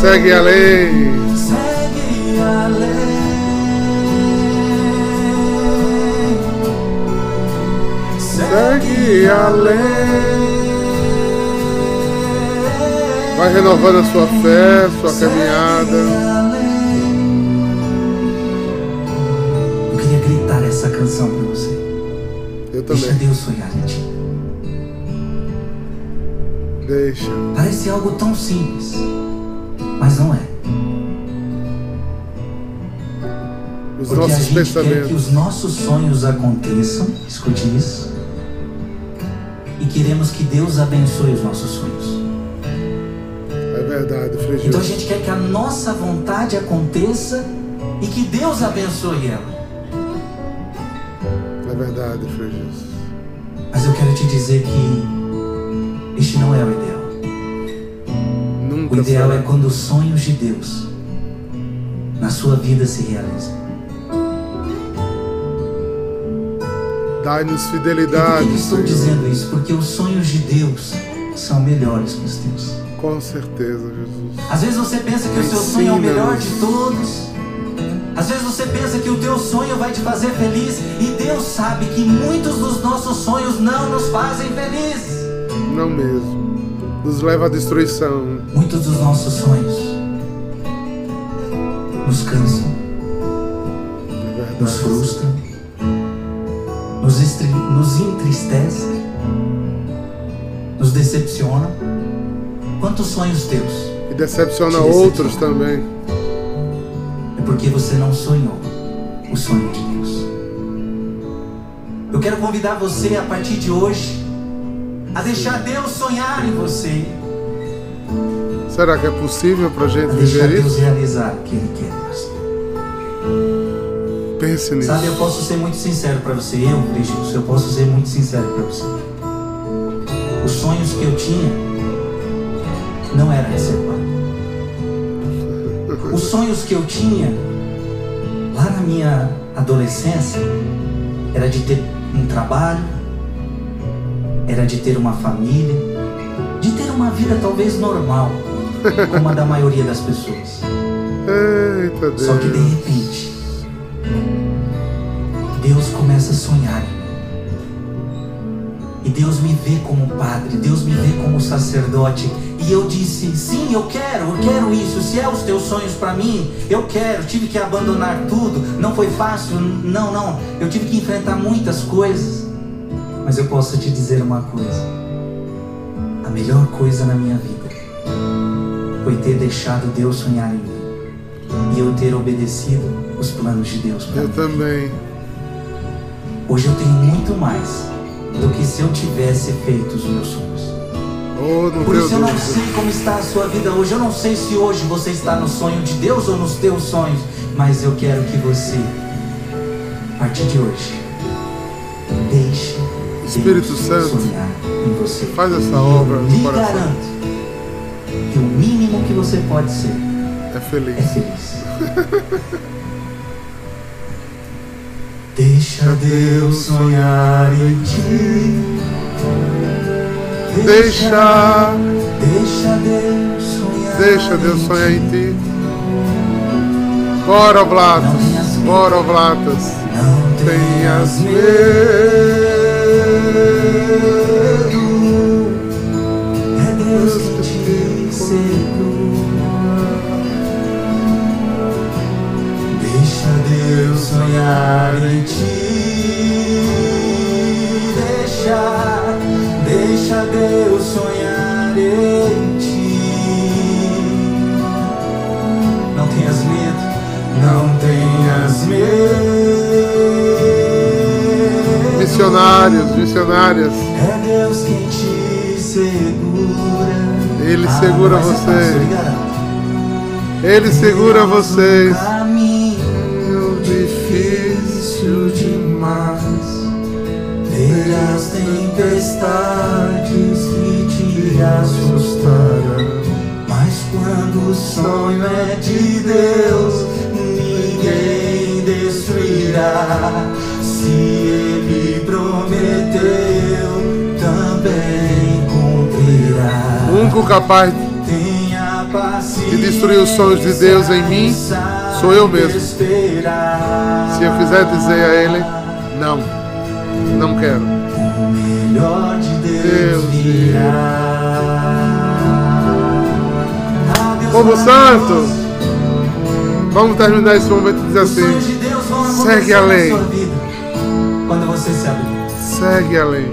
Segue a lei. Segue a lei. Segue a lei. Vai renovando a sua fé, sua caminhada. Eu queria gritar essa canção pra você. Eu Deixa também. Deus sonhar em ti. Deixa. Parece algo tão simples, mas não é. Os Porque a gente quer que os nossos sonhos aconteçam, escute isso, e queremos que Deus abençoe os nossos sonhos. É verdade, Então a Frigio. gente quer que a nossa vontade aconteça e que Deus abençoe ela. É verdade, Frigio. Mas eu quero te dizer que este não é o ideal. O ideal é quando os sonhos de Deus na sua vida se realizam. Dai-nos E por que fidelidade, estou Senhor. dizendo isso? Porque os sonhos de Deus são melhores que os teus. Com certeza, Jesus. Às vezes você pensa que o seu sonho é o melhor de todos. Às vezes você pensa que o teu sonho vai te fazer feliz e Deus sabe que muitos dos nossos sonhos não nos fazem felizes. Não mesmo. Nos leva à destruição. Muitos dos nossos sonhos nos cansam, É nos frustram, nos, estri- nos entristecem, nos decepcionam. Quantos sonhos teus? E decepciona Te outros decepciona. também. É porque você não sonhou o sonho de Deus. Eu quero convidar você a partir de hoje a deixar Deus sonhar em você, Será que é possível gente a deixar viver Deus isso? realizar o que Ele quer em você. Pense nisso. Sabe, eu posso ser muito sincero para você, eu, Cristo, eu posso ser muito sincero para você. Os sonhos que eu tinha não era de ser pai. Os sonhos que eu tinha lá na minha adolescência era de ter um trabalho, era de ter uma família, de ter uma vida talvez normal, como a da maioria das pessoas. Eita. Só que de repente, Deus começa a sonhar. E Deus me vê como padre, Deus me vê como sacerdote. E eu disse: sim, eu quero, eu quero isso. Se é os teus sonhos para mim, eu quero. Tive que abandonar tudo, não foi fácil, não, não. Eu tive que enfrentar muitas coisas. Mas eu posso te dizer uma coisa: a melhor coisa na minha vida foi ter deixado Deus sonhar em mim e eu ter obedecido os planos de Deus para Eu mim. também. Hoje eu tenho muito mais do que se eu tivesse feito os meus sonhos. Oh, Por isso eu não sei como está a sua vida hoje. Eu não sei se hoje você está no sonho de Deus ou nos teus sonhos, mas eu quero que você, a partir de hoje, Espírito Santo, faz essa obra no coração. garanto que o mínimo que você pode ser É feliz. é feliz. Deixa Deus sonhar em ti. Deixa, Deixa Deus sonhar. deixa Deus sonhar em ti. Bora, Blatas. Bora, Blatas. Não Tenhas medo. É Deus que te segura. Deixa Deus sonhar em ti. Deixa, deixa Deus sonhar em ti. Não tenhas medo, não tenhas medo. Missionários, missionárias. É Deus quem te segura. Ele Ah, segura fácil, vocês. Ele segura vocês. Caminho difícil demais. Ver as tempestades que te assustarão. Mas quando o sonho é de Deus, ninguém destruirá. Se prometeu, também cumprirá. Único capaz Tenha e destruir os sonhos de Deus em mim, sou eu mesmo. Se eu quiser dizer a Ele, não, não quero. Deus Povo Santo, vamos terminar esse momento diz assim: segue além. Quando você se abrir. Segue além.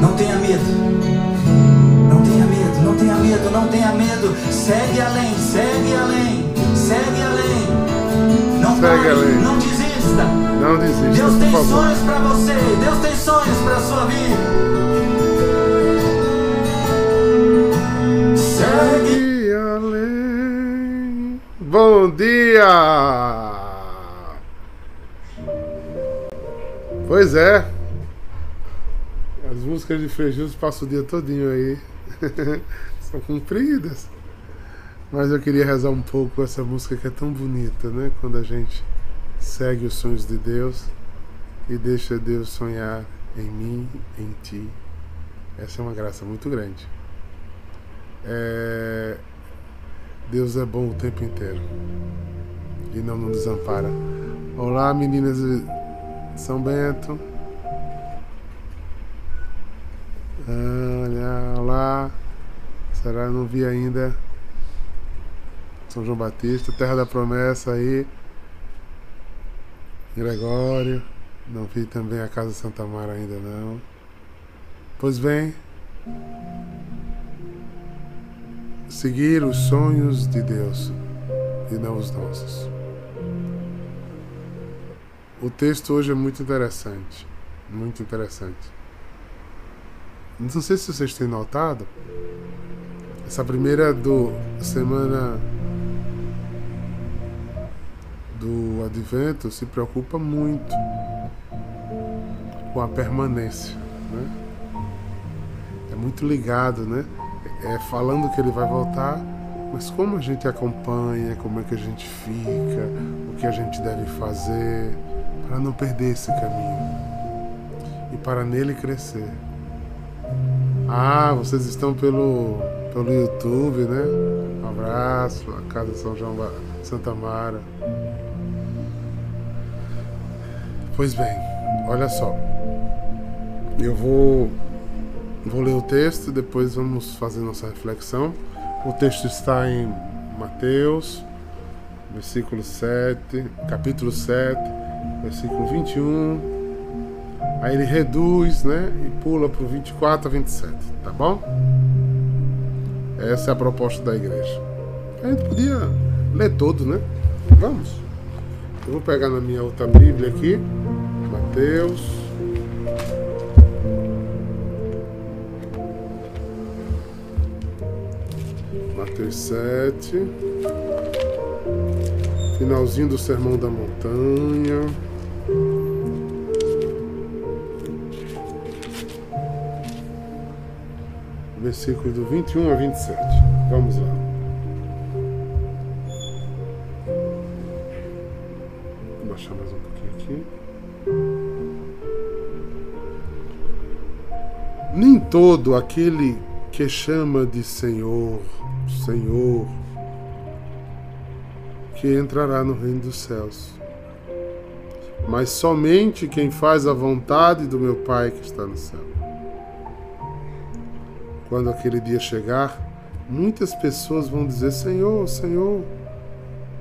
Não tenha medo. Não tenha medo, não tenha medo, não tenha medo. Segue além, segue além, segue além. Não segue pare, além. não desista. Não desista. Deus tem favor. sonhos para você. Deus tem sonhos para sua vida. Segue Segue além. Bom dia! Pois é. As músicas de Frejus passam o dia todinho aí. São compridas. Mas eu queria rezar um pouco essa música que é tão bonita, né? Quando a gente segue os sonhos de Deus e deixa Deus sonhar em mim, em ti. Essa é uma graça muito grande. É, Deus é bom o tempo inteiro e não nos desampara. Olá, meninas de São Bento. Olha, olá. Será eu não vi ainda São João Batista, Terra da Promessa aí. Gregório. Não vi também a Casa Santa Mara ainda não. Pois bem, seguir os sonhos de Deus e não os nossos. O texto hoje é muito interessante, muito interessante. Não sei se vocês têm notado, essa primeira do semana do Advento se preocupa muito com a permanência, né? É muito ligado, né? é, falando que ele vai voltar, mas como a gente acompanha, como é que a gente fica, o que a gente deve fazer para não perder esse caminho e para nele crescer. Ah, vocês estão pelo, pelo YouTube, né? Um abraço, a Casa São João Santa Mara. Pois bem, olha só. Eu vou Vou ler o texto, depois vamos fazer nossa reflexão. O texto está em Mateus, versículo 7, capítulo 7, versículo 21. Aí ele reduz, né? E pula para o 24 a 27, tá bom? Essa é a proposta da igreja. A gente podia ler todo, né? Vamos. Eu vou pegar na minha outra Bíblia aqui, Mateus. Mateus 7. Finalzinho do Sermão da Montanha. Versículo do 21 a 27. Vamos lá. Vou baixar mais um pouquinho aqui. Nem todo aquele que chama de Senhor, Senhor, que entrará no reino dos céus, mas somente quem faz a vontade do meu Pai que está no céu. Quando aquele dia chegar, muitas pessoas vão dizer: Senhor, Senhor,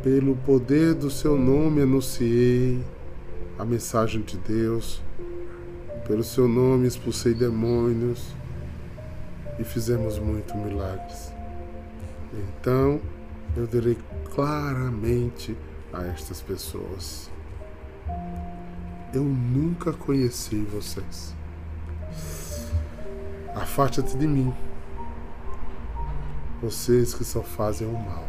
pelo poder do seu nome anunciei a mensagem de Deus, pelo seu nome expulsei demônios e fizemos muitos milagres. Então eu direi claramente a estas pessoas: Eu nunca conheci vocês. Afaste-te de mim, vocês que só fazem o mal.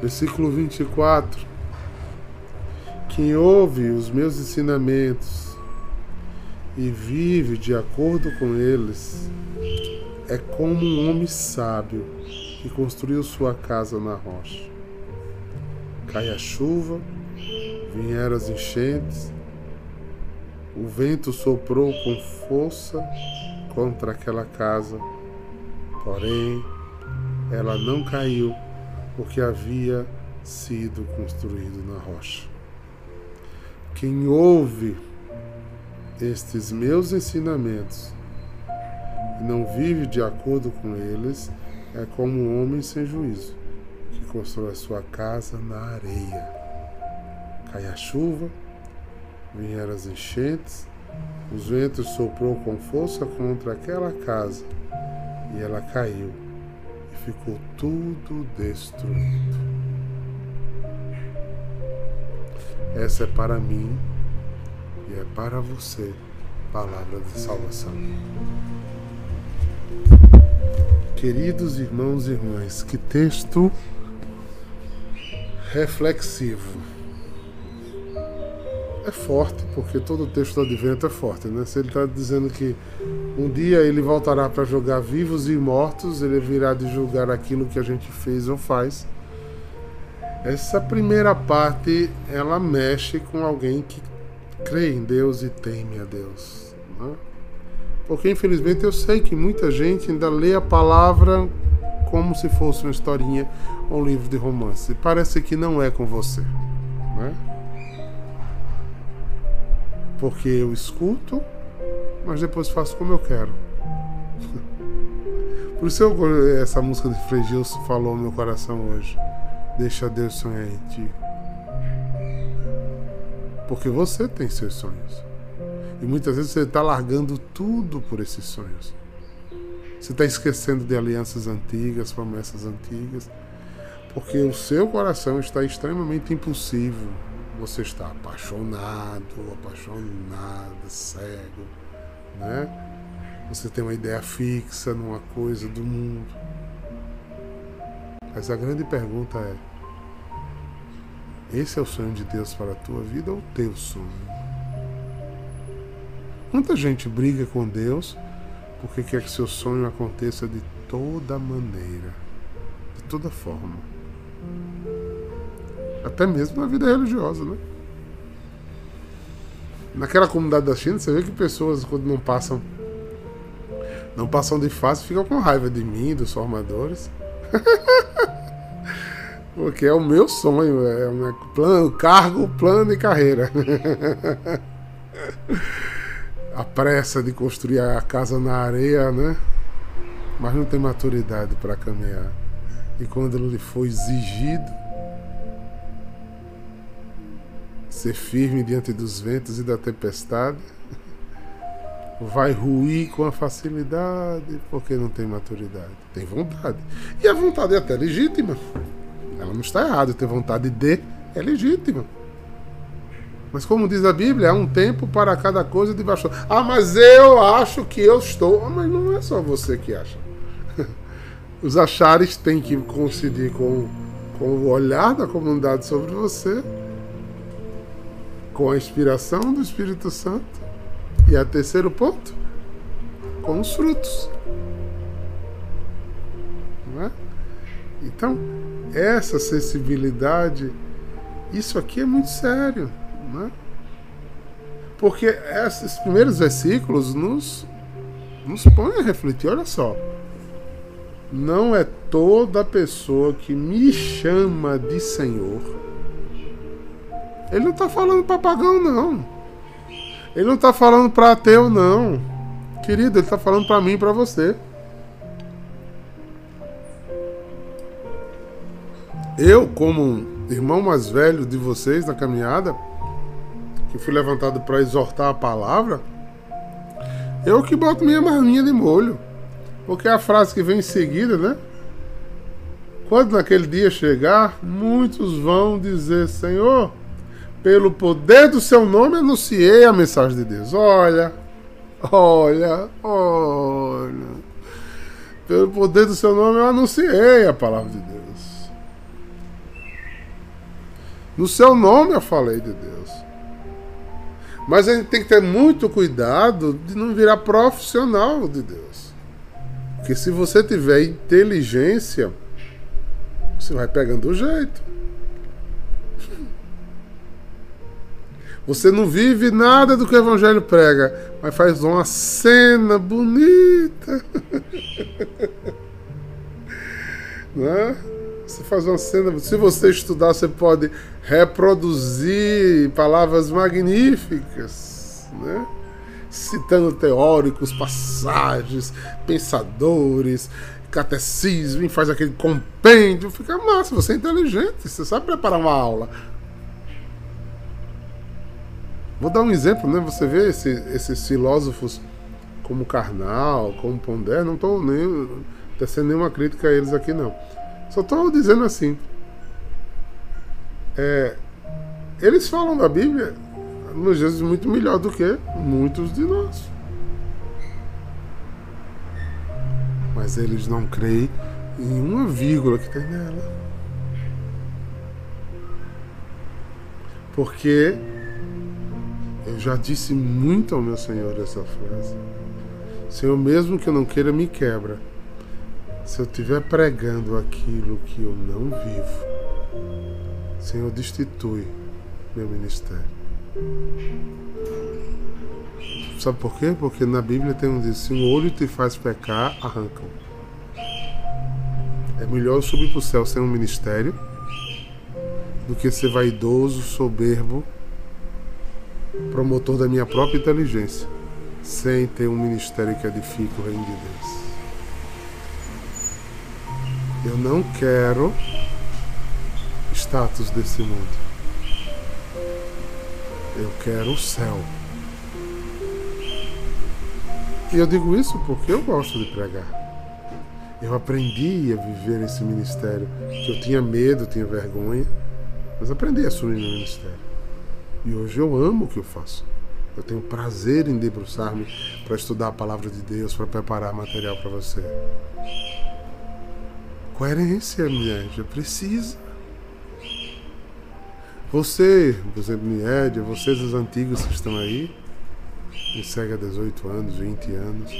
Versículo 24: Quem ouve os meus ensinamentos e vive de acordo com eles é como um homem sábio que construiu sua casa na rocha. Cai a chuva, vieram as enchentes, o vento soprou com força contra aquela casa, Porém, ela não caiu porque havia sido construído na rocha. Quem ouve estes meus ensinamentos e não vive de acordo com eles é como um homem sem juízo que constrói sua casa na areia. Cai a chuva, vieram as enchentes, os ventos soprou com força contra aquela casa e ela caiu e ficou tudo destruído. Essa é para mim e é para você palavra de salvação. Queridos irmãos e irmãs, que texto reflexivo. É forte, porque todo texto do Advento é forte, né? Se ele está dizendo que um dia ele voltará para julgar vivos e mortos, ele virá de julgar aquilo que a gente fez ou faz. Essa primeira parte, ela mexe com alguém que crê em Deus e teme a Deus. Né? Porque infelizmente eu sei que muita gente ainda lê a palavra como se fosse uma historinha ou um livro de romance. Parece que não é com você. Né? Porque eu escuto, mas depois faço como eu quero. Por isso eu, essa música de Frei Gilson falou no meu coração hoje. Deixa Deus sonhar em ti. Porque você tem seus sonhos. E muitas vezes você está largando tudo por esses sonhos. Você está esquecendo de alianças antigas, promessas antigas. Porque o seu coração está extremamente impulsivo. Você está apaixonado, apaixonada, cego, né? Você tem uma ideia fixa numa coisa do mundo. Mas a grande pergunta é: esse é o sonho de Deus para a tua vida ou o teu sonho? Muita gente briga com Deus porque quer que seu sonho aconteça de toda maneira, de toda forma. Até mesmo na vida religiosa, né? Naquela comunidade da China, você vê que pessoas, quando não passam não passam de fase, ficam com raiva de mim, dos formadores. Porque é o meu sonho, é o meu plano, cargo, plano e carreira. a pressa de construir a casa na areia, né? Mas não tem maturidade para caminhar. E quando ele for exigido, ser firme diante dos ventos e da tempestade, vai ruir com a facilidade porque não tem maturidade. Tem vontade. E a vontade é até legítima. Ela não está errada, ter vontade de é legítima. Mas como diz a Bíblia, há um tempo para cada coisa debaixo. Ah, mas eu acho que eu estou. Ah, mas não é só você que acha. Os achares têm que coincidir com, com o olhar da comunidade sobre você, com a inspiração do Espírito Santo. E a terceiro ponto, com os frutos. Não é? Então, essa sensibilidade, isso aqui é muito sério, né? Porque esses primeiros versículos nos, nos põem a refletir. Olha só. Não é toda pessoa que me chama de Senhor. Ele não está falando para pagão, não. Ele não está falando para ateu, não. Querido, ele está falando para mim e para você. Eu, como irmão mais velho de vocês na caminhada, que fui levantado para exortar a palavra, eu que boto minha marminha de molho. Porque é a frase que vem em seguida, né? Quando naquele dia chegar, muitos vão dizer: Senhor, pelo poder do seu nome anunciei a mensagem de Deus. Olha, olha, olha. Pelo poder do seu nome eu anunciei a palavra de Deus. No seu nome eu falei de Deus. Mas a gente tem que ter muito cuidado de não virar profissional de Deus. Porque se você tiver inteligência, você vai pegando o jeito. Você não vive nada do que o Evangelho prega, mas faz uma cena bonita. Né? Você faz uma cena, se você estudar, você pode reproduzir palavras magníficas, né? citando teóricos, passagens, pensadores, catecismo, faz aquele compêndio, fica massa, você é inteligente, você sabe preparar uma aula. Vou dar um exemplo, né? Você vê esse, esses filósofos como Karnal, como Pondé, não estou nem tecendo nenhuma crítica a eles aqui não. Só estou dizendo assim. É, eles falam da Bíblia nos dias muito melhor do que muitos de nós. Mas eles não creem em uma vírgula que tem nela. Porque eu já disse muito ao meu Senhor essa frase. Senhor, mesmo que eu não queira, me quebra. Se eu estiver pregando aquilo que eu não vivo, Senhor, destitui meu ministério. Sabe por quê? Porque na Bíblia tem um diz: se um olho te faz pecar, arranca-o. É melhor eu subir para o céu sem um ministério do que ser vaidoso, soberbo, promotor da minha própria inteligência sem ter um ministério que edifique o reino de Deus. Eu não quero status desse mundo. Eu quero o céu. E eu digo isso porque eu gosto de pregar. Eu aprendi a viver esse ministério. Que eu tinha medo, tinha vergonha, mas aprendi a assumir meu ministério. E hoje eu amo o que eu faço. Eu tenho prazer em debruçar-me para estudar a palavra de Deus, para preparar material para você. Coerência, minha gente, precisa. Você, por exemplo, Miédia, vocês os antigos que estão aí, me segue há 18 anos, 20 anos.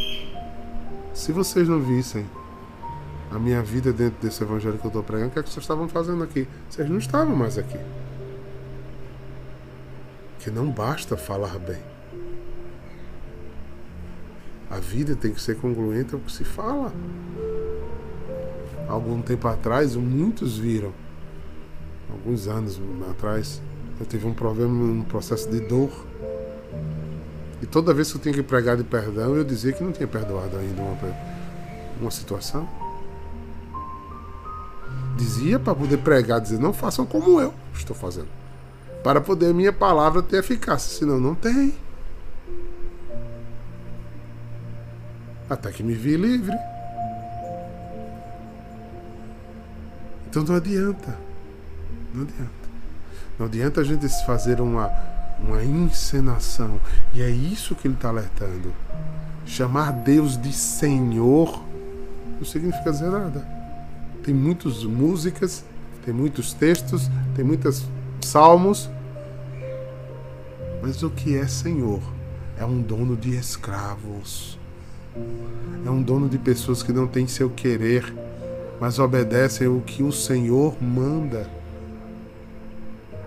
Se vocês não vissem a minha vida dentro desse evangelho que eu estou pregando, o que, é que vocês estavam fazendo aqui? Vocês não estavam mais aqui que não basta falar bem. A vida tem que ser congruente ao que se fala. Algum tempo atrás, muitos viram, alguns anos atrás, eu tive um problema, um processo de dor. E toda vez que eu tinha que pregar de perdão, eu dizia que não tinha perdoado ainda uma, uma situação. Dizia para poder pregar, dizer, não façam como eu estou fazendo para poder minha palavra ter eficácia, senão não tem. Até que me vi livre. Então não adianta. Não adianta. Não adianta a gente fazer uma, uma encenação. E é isso que ele está alertando. Chamar Deus de Senhor não significa dizer nada. Tem muitas músicas, tem muitos textos, tem muitos salmos mas o que é Senhor? É um dono de escravos. É um dono de pessoas que não têm seu querer, mas obedecem o que o Senhor manda.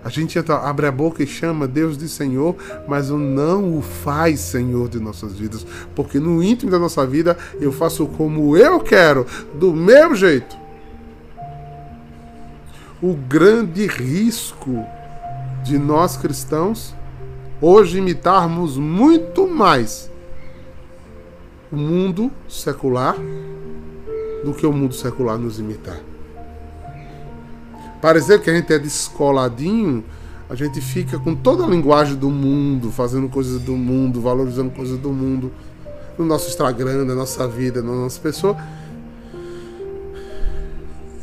A gente abre a boca e chama Deus de Senhor, mas não o faz Senhor de nossas vidas, porque no íntimo da nossa vida eu faço como eu quero, do meu jeito. O grande risco de nós cristãos hoje imitarmos muito mais o mundo secular do que o mundo secular nos imitar. Parecer que a gente é descoladinho, a gente fica com toda a linguagem do mundo, fazendo coisas do mundo, valorizando coisas do mundo, no nosso Instagram, na nossa vida, na nossa pessoa.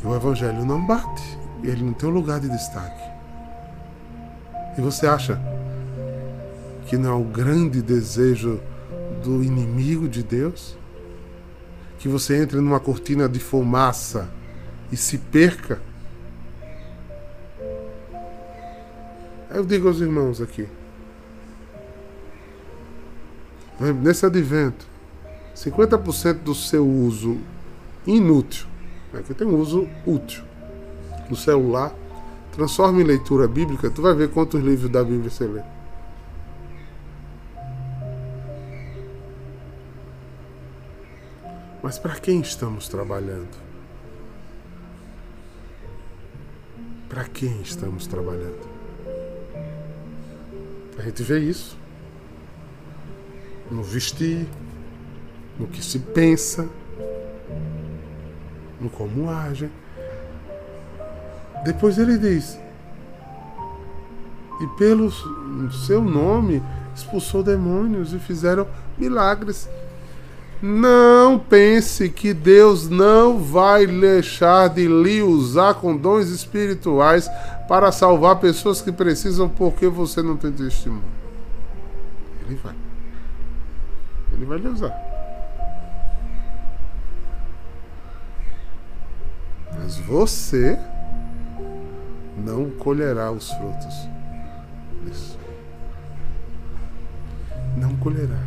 E o Evangelho não bate, ele não tem um lugar de destaque. E você acha que não é o grande desejo do inimigo de Deus? Que você entre numa cortina de fumaça e se perca? Eu digo aos irmãos aqui, nesse advento, 50% do seu uso inútil, aqui tem um uso útil, no celular, transforma em leitura bíblica, tu vai ver quantos livros da Bíblia você lê. Mas para quem estamos trabalhando? Para quem estamos trabalhando? A gente vê isso no vestir, no que se pensa, no como age. Depois ele diz: E pelo seu nome expulsou demônios e fizeram milagres. Não pense que Deus não vai deixar de lhe usar com dons espirituais para salvar pessoas que precisam porque você não tem testemunho. Ele vai. Ele vai lhe usar. Mas você não colherá os frutos disso. Não colherá.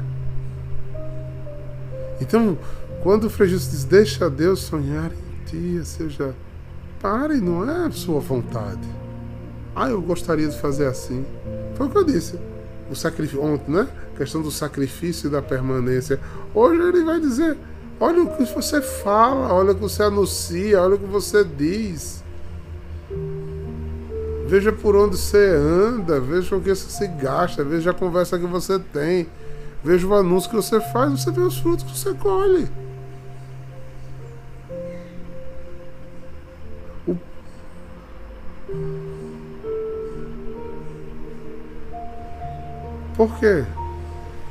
Então, quando o Frei Jesus diz, deixa Deus sonhar em ti, seja, pare, não é a sua vontade. Ah, eu gostaria de fazer assim. Foi o que eu disse. O sacrifício, ontem, né? A questão do sacrifício e da permanência. Hoje ele vai dizer, olha o que você fala, olha o que você anuncia, olha o que você diz. Veja por onde você anda, veja o que você se gasta, veja a conversa que você tem. Veja o anúncio que você faz, você vê os frutos que você colhe. O... Por quê?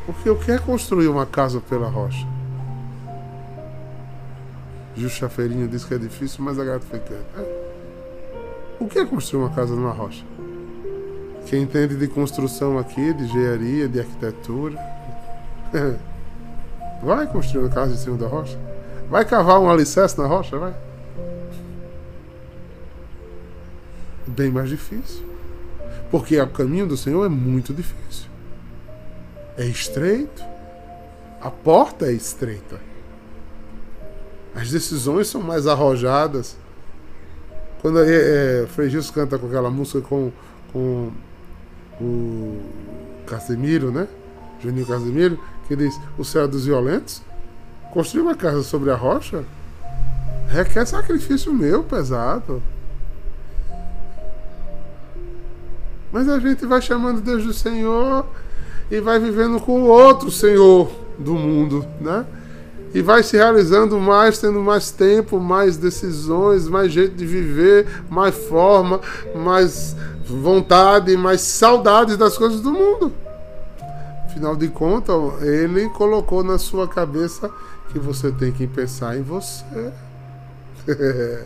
Porque eu quero construir uma casa pela rocha. Gil Chafeirinho disse que é difícil, mas gata foi É. O que é construir uma casa numa rocha? Quem entende de construção aqui, de engenharia, de arquitetura, Vai construir uma casa em cima da rocha. Vai cavar um alicerce na rocha, vai. Bem mais difícil. Porque o caminho do Senhor é muito difícil. É estreito. A porta é estreita. As decisões são mais arrojadas. Quando é, é, canta com aquela música com, com o Casemiro, né? Juninho Casemiro, que diz: O céu é dos violentos. Construir uma casa sobre a rocha requer sacrifício meu pesado. Mas a gente vai chamando Deus do Senhor e vai vivendo com o outro Senhor do mundo, né? E vai se realizando mais, tendo mais tempo, mais decisões, mais jeito de viver, mais forma, mais vontade, mais saudades das coisas do mundo. Afinal de contas, ele colocou na sua cabeça que você tem que pensar em você.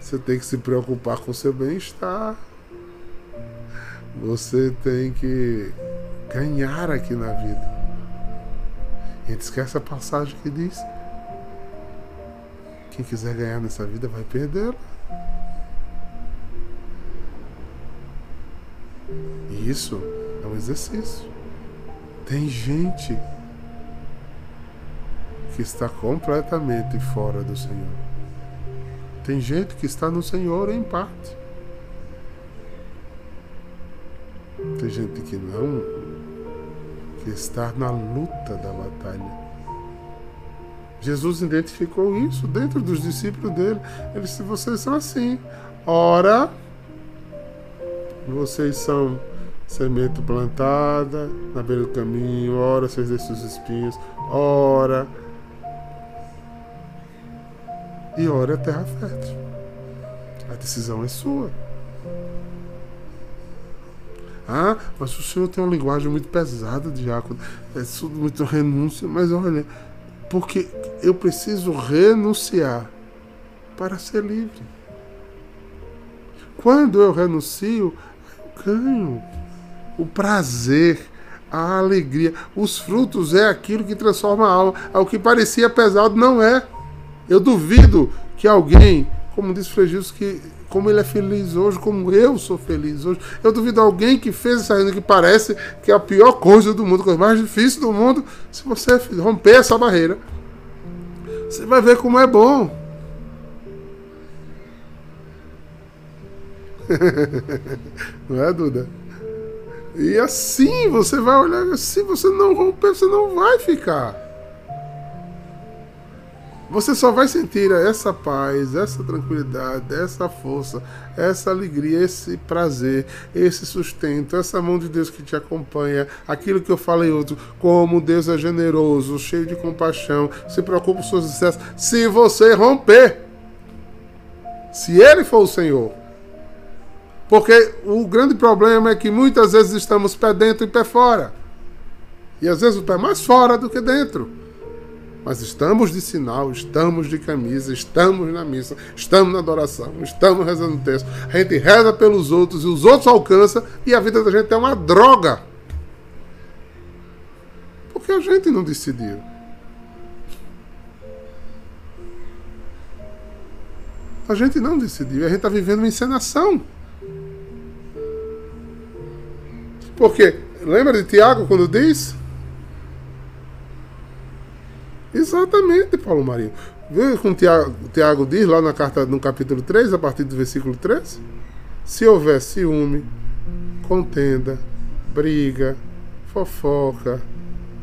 você tem que se preocupar com o seu bem-estar. Você tem que ganhar aqui na vida. E esquece a passagem que diz: quem quiser ganhar nessa vida vai perdê-la. E isso é um exercício. Tem gente que está completamente fora do Senhor. Tem gente que está no Senhor em parte. Tem gente que não, está na luta da batalha. Jesus identificou isso dentro dos discípulos dele. Ele disse: vocês são assim. Ora, vocês são semente plantada na beira do caminho, ora vocês deixam os espinhos, ora. E ora é terra fértil. A decisão é sua. Ah, mas o senhor tem uma linguagem muito pesada, diácono. É tudo muito renúncia. Mas olha, porque eu preciso renunciar para ser livre. Quando eu renuncio, eu ganho o prazer, a alegria. Os frutos é aquilo que transforma a alma. O que parecia pesado não é. Eu duvido que alguém, como disse Frejus, que como ele é feliz hoje, como eu sou feliz hoje. Eu duvido alguém que fez essa renda que parece que é a pior coisa do mundo, a coisa mais difícil do mundo. Se você romper essa barreira, você vai ver como é bom. Não é, Duda? E assim você vai olhar, se você não romper, você não vai ficar. Você só vai sentir essa paz, essa tranquilidade, essa força, essa alegria, esse prazer, esse sustento, essa mão de Deus que te acompanha, aquilo que eu falei outro, como Deus é generoso, cheio de compaixão, se preocupa com seus sucessos. Se você romper, se Ele for o Senhor. Porque o grande problema é que muitas vezes estamos pé dentro e pé fora. E às vezes o pé mais fora do que dentro. Mas estamos de sinal, estamos de camisa, estamos na missa, estamos na adoração, estamos rezando o texto. A gente reza pelos outros e os outros alcançam e a vida da gente é uma droga. Porque a gente não decidiu. A gente não decidiu, a gente está vivendo uma encenação. Porque, lembra de Tiago quando diz? Exatamente, Paulo Marinho. Vê como Tiago, Tiago diz lá na carta, no capítulo 3, a partir do versículo 3? Se houver ciúme, contenda, briga, fofoca,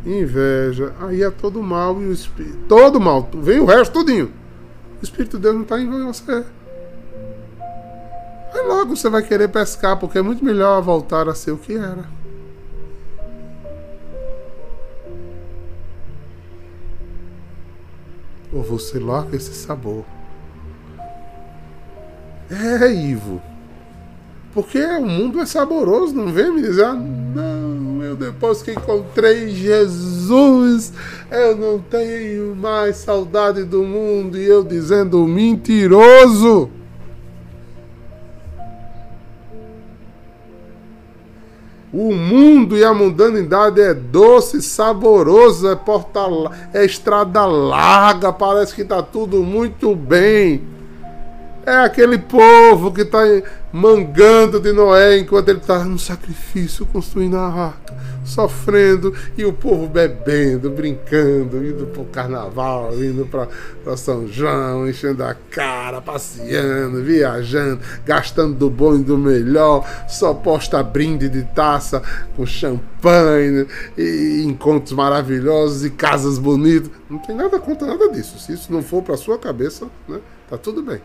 inveja, aí é todo mal e o espírito. Todo mal, vem o resto todinho. O Espírito de Deus não está em você. Aí logo você vai querer pescar, porque é muito melhor voltar a ser o que era. Ou você larga esse sabor. É, Ivo. Porque o mundo é saboroso, não vem me dizer, ah, não, eu depois que encontrei Jesus, eu não tenho mais saudade do mundo, e eu dizendo mentiroso. O mundo e a mundanidade é doce, saboroso, é, porta, é estrada larga, parece que está tudo muito bem. É aquele povo que está mangando de Noé enquanto ele está no sacrifício, construindo a arca, sofrendo, e o povo bebendo, brincando, indo para o carnaval, indo para São João, enchendo a cara, passeando, viajando, gastando do bom e do melhor, só posta brinde de taça com champanhe, e encontros maravilhosos e casas bonitas. Não tem nada contra nada disso. Se isso não for para sua cabeça, né, tá tudo bem.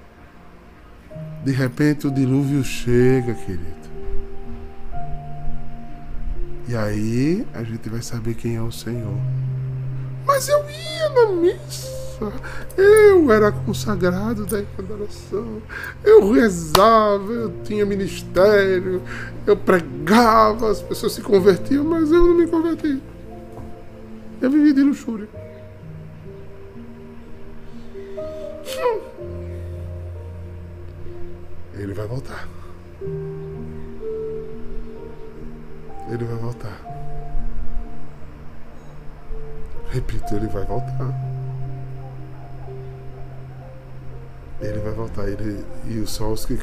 De repente o dilúvio chega, querido. E aí a gente vai saber quem é o Senhor. Mas eu ia na missa. Eu era consagrado da adoração. Eu rezava, eu tinha ministério, eu pregava, as pessoas se convertiam, mas eu não me converti. Eu vivi de luxúria. Ele vai voltar. Ele vai voltar. Repito, ele vai voltar. Ele vai voltar. Ele, e só os que,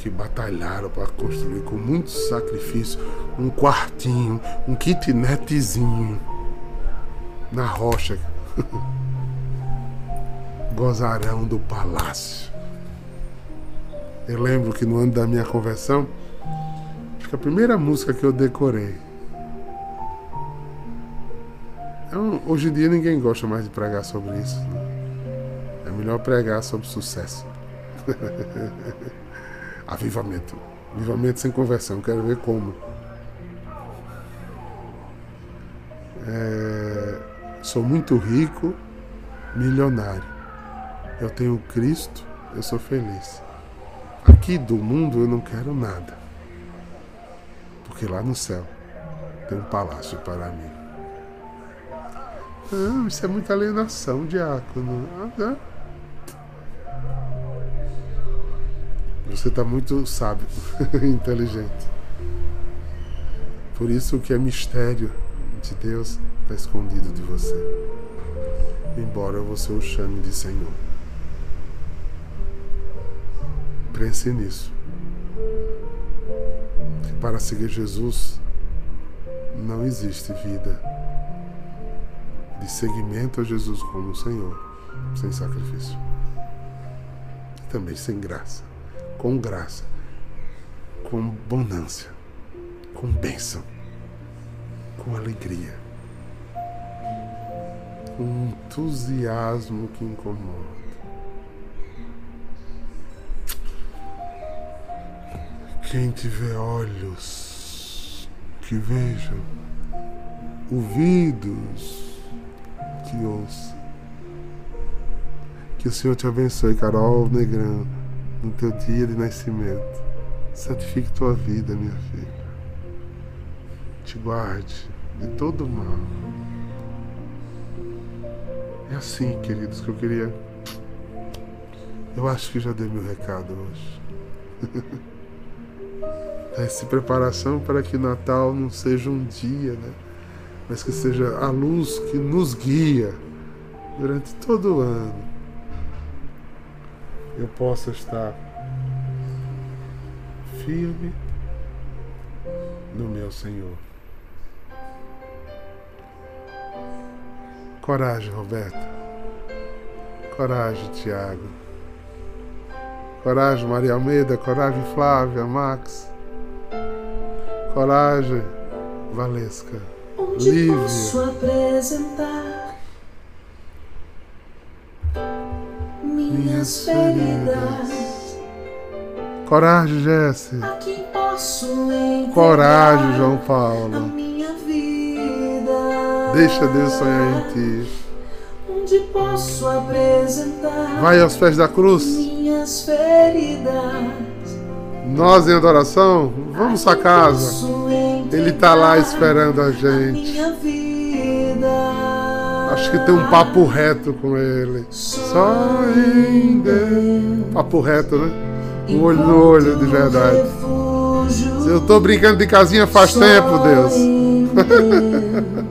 que batalharam para construir com muito sacrifício um quartinho, um kitnetzinho na rocha. Gozarão do palácio. Eu lembro que no ano da minha conversão, acho que a primeira música que eu decorei. Eu, hoje em dia ninguém gosta mais de pregar sobre isso. Né? É melhor pregar sobre sucesso. Avivamento. Avivamento sem conversão. Quero ver como. É, sou muito rico, milionário. Eu tenho Cristo, eu sou feliz. Aqui do mundo eu não quero nada. Porque lá no céu tem um palácio para mim. Não, isso é muita alienação, diácono. Ah, Você está muito sábio, inteligente. Por isso o que é mistério de Deus está escondido de você. Embora você o chame de Senhor. Pense nisso. Que para seguir Jesus não existe vida de seguimento a Jesus como Senhor sem sacrifício. E também sem graça. Com graça. Com abundância. Com bênção. Com alegria. um entusiasmo que incomoda. Quem tiver olhos que vejam, ouvidos que ouçam. Que o Senhor te abençoe, Carol Negrão, no teu dia de nascimento. Santifique tua vida, minha filha. Te guarde de todo mal. É assim, queridos, que eu queria. Eu acho que já dei meu recado hoje. Essa preparação para que Natal não seja um dia, né? mas que seja a luz que nos guia durante todo o ano. Eu possa estar firme no meu Senhor. Coragem, Roberta. Coragem, Tiago. Coragem, Maria Almeida. Coragem, Flávia, Max. Coragem, Valesca. Onde Lívia. posso apresentar minhas feridas? Coragem, Jesse. A quem posso Coragem, João Paulo. A minha vida. Deixa Deus sonhar em ti. Onde posso apresentar? Vai aos pés da cruz. Minhas feridas. Nós em adoração, vamos à casa. Ele está lá esperando a gente. Acho que tem um papo reto com ele. Só em Deus. Papo reto, né? Um olho no olho, de verdade. Eu estou brincando de casinha faz tempo, Deus.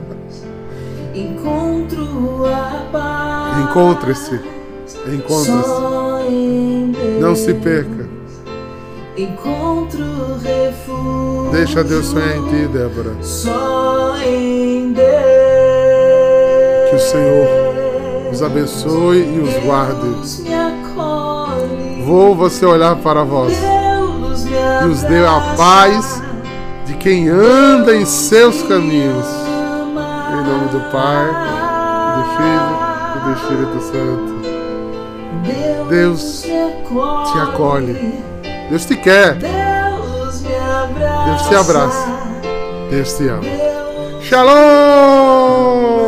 Encontre-se. Encontre-se. Não se perca. Encontro refúgio. Deixa Deus sonhar em ti, Débora. Só em Deus. Que o Senhor os abençoe e os guarde. Vou você olhar para vós e os dê a paz de quem anda em seus caminhos. Em nome do Pai, do Filho e do Espírito Santo. Deus te acolhe. Deus te quer. Deus me abraça. Deus te abraça. Deus te ama. Shalom!